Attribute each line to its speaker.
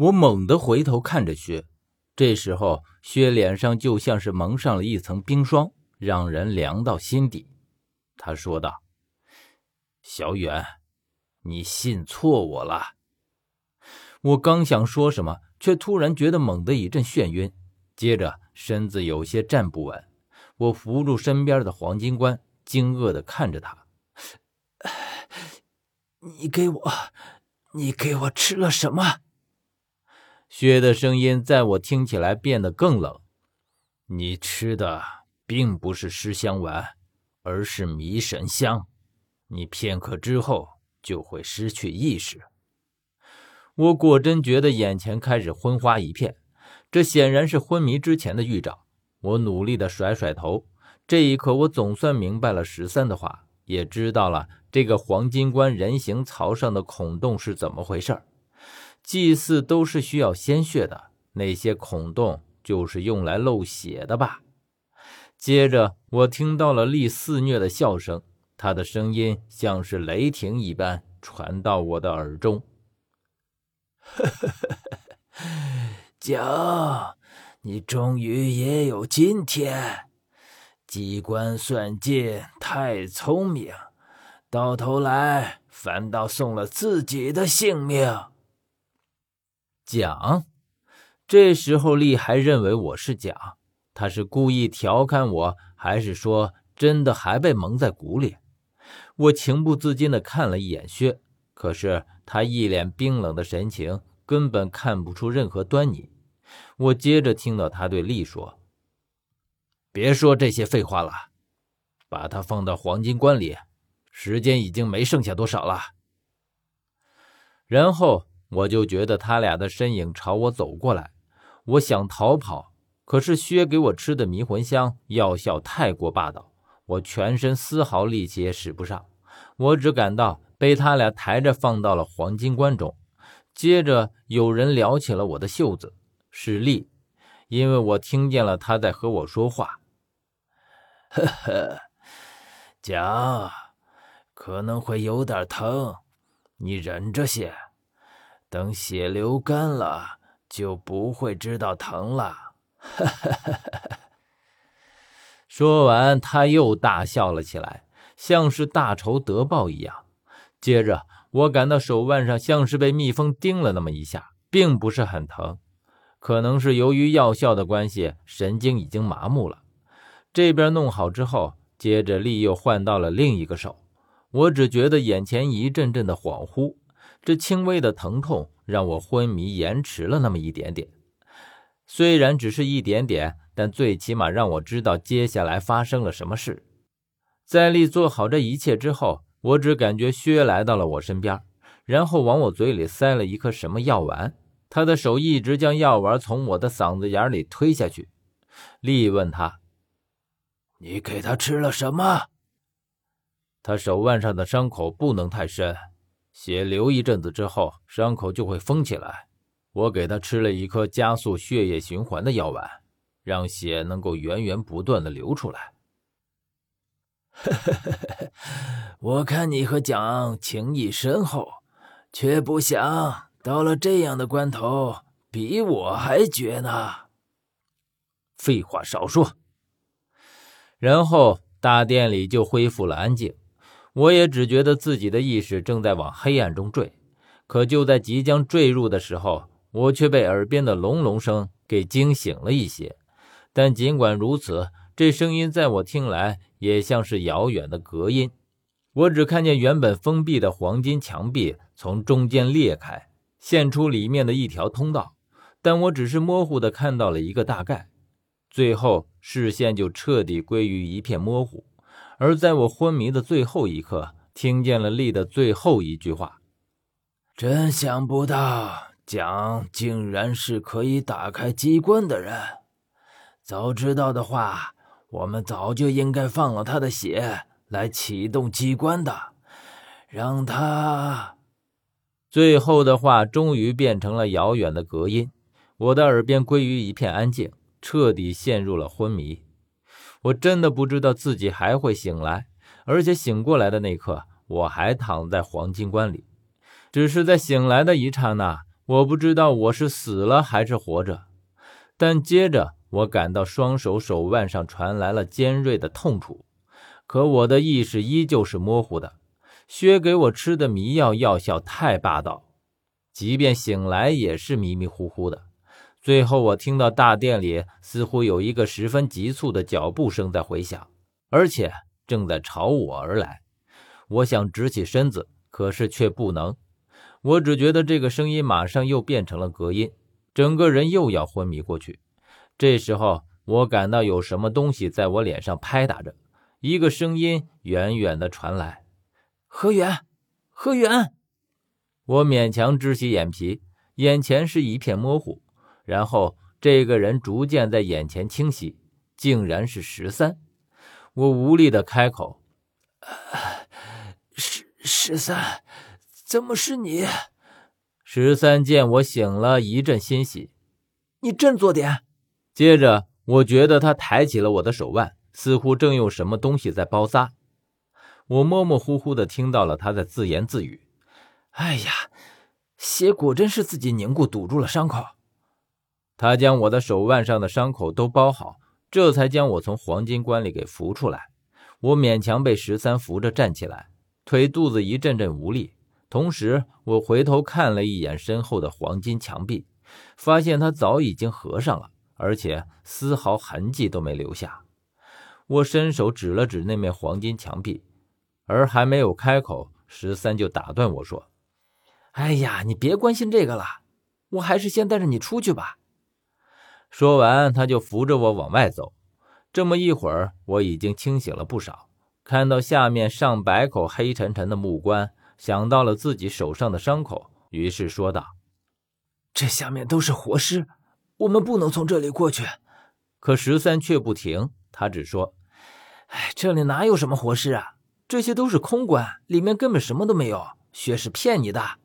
Speaker 1: 我猛地回头看着薛，这时候薛脸上就像是蒙上了一层冰霜，让人凉到心底。他说道：“小远，你信错我了。”我刚想说什么，却突然觉得猛地一阵眩晕，接着身子有些站不稳。我扶住身边的黄金冠，惊愕的看着他：“
Speaker 2: 你给我，你给我吃了什么？”
Speaker 1: 薛的声音在我听起来变得更冷。你吃的并不是尸香丸，而是迷神香。你片刻之后就会失去意识。我果真觉得眼前开始昏花一片，这显然是昏迷之前的预兆。我努力的甩甩头，这一刻我总算明白了十三的话，也知道了这个黄金棺人形槽上的孔洞是怎么回事儿。祭祀都是需要鲜血的，那些孔洞就是用来漏血的吧？接着，我听到了厉肆虐的笑声，他的声音像是雷霆一般传到我的耳中。
Speaker 2: 蒋，你终于也有今天！机关算尽太聪明，到头来反倒送了自己的性命。
Speaker 1: 蒋，这时候丽还认为我是蒋，他是故意调侃我，还是说真的还被蒙在鼓里？我情不自禁地看了一眼薛，可是他一脸冰冷的神情，根本看不出任何端倪。我接着听到他对丽说：“别说这些废话了，把他放到黄金棺里，时间已经没剩下多少了。”然后。我就觉得他俩的身影朝我走过来，我想逃跑，可是薛给我吃的迷魂香药效太过霸道，我全身丝毫力气也使不上，我只感到被他俩抬着放到了黄金棺中。接着有人撩起了我的袖子，是丽，因为我听见了他在和我说话。
Speaker 2: 呵呵，讲，可能会有点疼，你忍着些。等血流干了，就不会知道疼了。
Speaker 1: 说完，他又大笑了起来，像是大仇得报一样。接着，我感到手腕上像是被蜜蜂叮了那么一下，并不是很疼，可能是由于药效的关系，神经已经麻木了。这边弄好之后，接着力又换到了另一个手，我只觉得眼前一阵阵的恍惚。这轻微的疼痛让我昏迷延迟了那么一点点，虽然只是一点点，但最起码让我知道接下来发生了什么事。在丽做好这一切之后，我只感觉薛来到了我身边，然后往我嘴里塞了一颗什么药丸。他的手一直将药丸从我的嗓子眼里推下去。丽问他：“
Speaker 2: 你给他吃了什么？”
Speaker 1: 他手腕上的伤口不能太深。血流一阵子之后，伤口就会封起来。我给他吃了一颗加速血液循环的药丸，让血能够源源不断的流出来。
Speaker 2: 我看你和蒋情谊深厚，却不想到了这样的关头，比我还绝呢。
Speaker 1: 废话少说。然后大殿里就恢复了安静。我也只觉得自己的意识正在往黑暗中坠，可就在即将坠入的时候，我却被耳边的隆隆声给惊醒了一些。但尽管如此，这声音在我听来也像是遥远的隔音。我只看见原本封闭的黄金墙壁从中间裂开，现出里面的一条通道，但我只是模糊的看到了一个大概，最后视线就彻底归于一片模糊。而在我昏迷的最后一刻，听见了丽的最后一句话：“
Speaker 2: 真想不到蒋竟然是可以打开机关的人。早知道的话，我们早就应该放了他的血来启动机关的，让他……”
Speaker 1: 最后的话终于变成了遥远的隔音，我的耳边归于一片安静，彻底陷入了昏迷。我真的不知道自己还会醒来，而且醒过来的那刻，我还躺在黄金棺里。只是在醒来的一刹那，我不知道我是死了还是活着，但接着我感到双手手腕上传来了尖锐的痛楚，可我的意识依旧是模糊的。薛给我吃的迷药药效太霸道，即便醒来也是迷迷糊糊的。最后，我听到大殿里似乎有一个十分急促的脚步声在回响，而且正在朝我而来。我想直起身子，可是却不能。我只觉得这个声音马上又变成了隔音，整个人又要昏迷过去。这时候，我感到有什么东西在我脸上拍打着，一个声音远远的传来：“
Speaker 2: 何源，何源。”
Speaker 1: 我勉强支起眼皮，眼前是一片模糊。然后，这个人逐渐在眼前清晰，竟然是十三。我无力的开口：“
Speaker 2: 十十三。”怎么是你？
Speaker 1: 十三见我醒了，一阵欣喜。
Speaker 2: 你振作点。
Speaker 1: 接着，我觉得他抬起了我的手腕，似乎正用什么东西在包扎。我模模糊糊的听到了他在自言自语：“
Speaker 2: 哎呀，血果真是自己凝固，堵住了伤口。”
Speaker 1: 他将我的手腕上的伤口都包好，这才将我从黄金棺里给扶出来。我勉强被十三扶着站起来，腿肚子一阵阵无力。同时，我回头看了一眼身后的黄金墙壁，发现它早已经合上了，而且丝毫痕迹都没留下。我伸手指了指那面黄金墙壁，而还没有开口，十三就打断我说：“
Speaker 2: 哎呀，你别关心这个了，我还是先带着你出去吧。”
Speaker 1: 说完，他就扶着我往外走。这么一会儿，我已经清醒了不少，看到下面上百口黑沉沉的木棺。想到了自己手上的伤口，于是说道：“
Speaker 2: 这下面都是活尸，我们不能从这里过去。”
Speaker 1: 可十三却不停，他只说：“
Speaker 2: 哎，这里哪有什么活尸啊？这些都是空棺，里面根本什么都没有。薛氏骗你的。”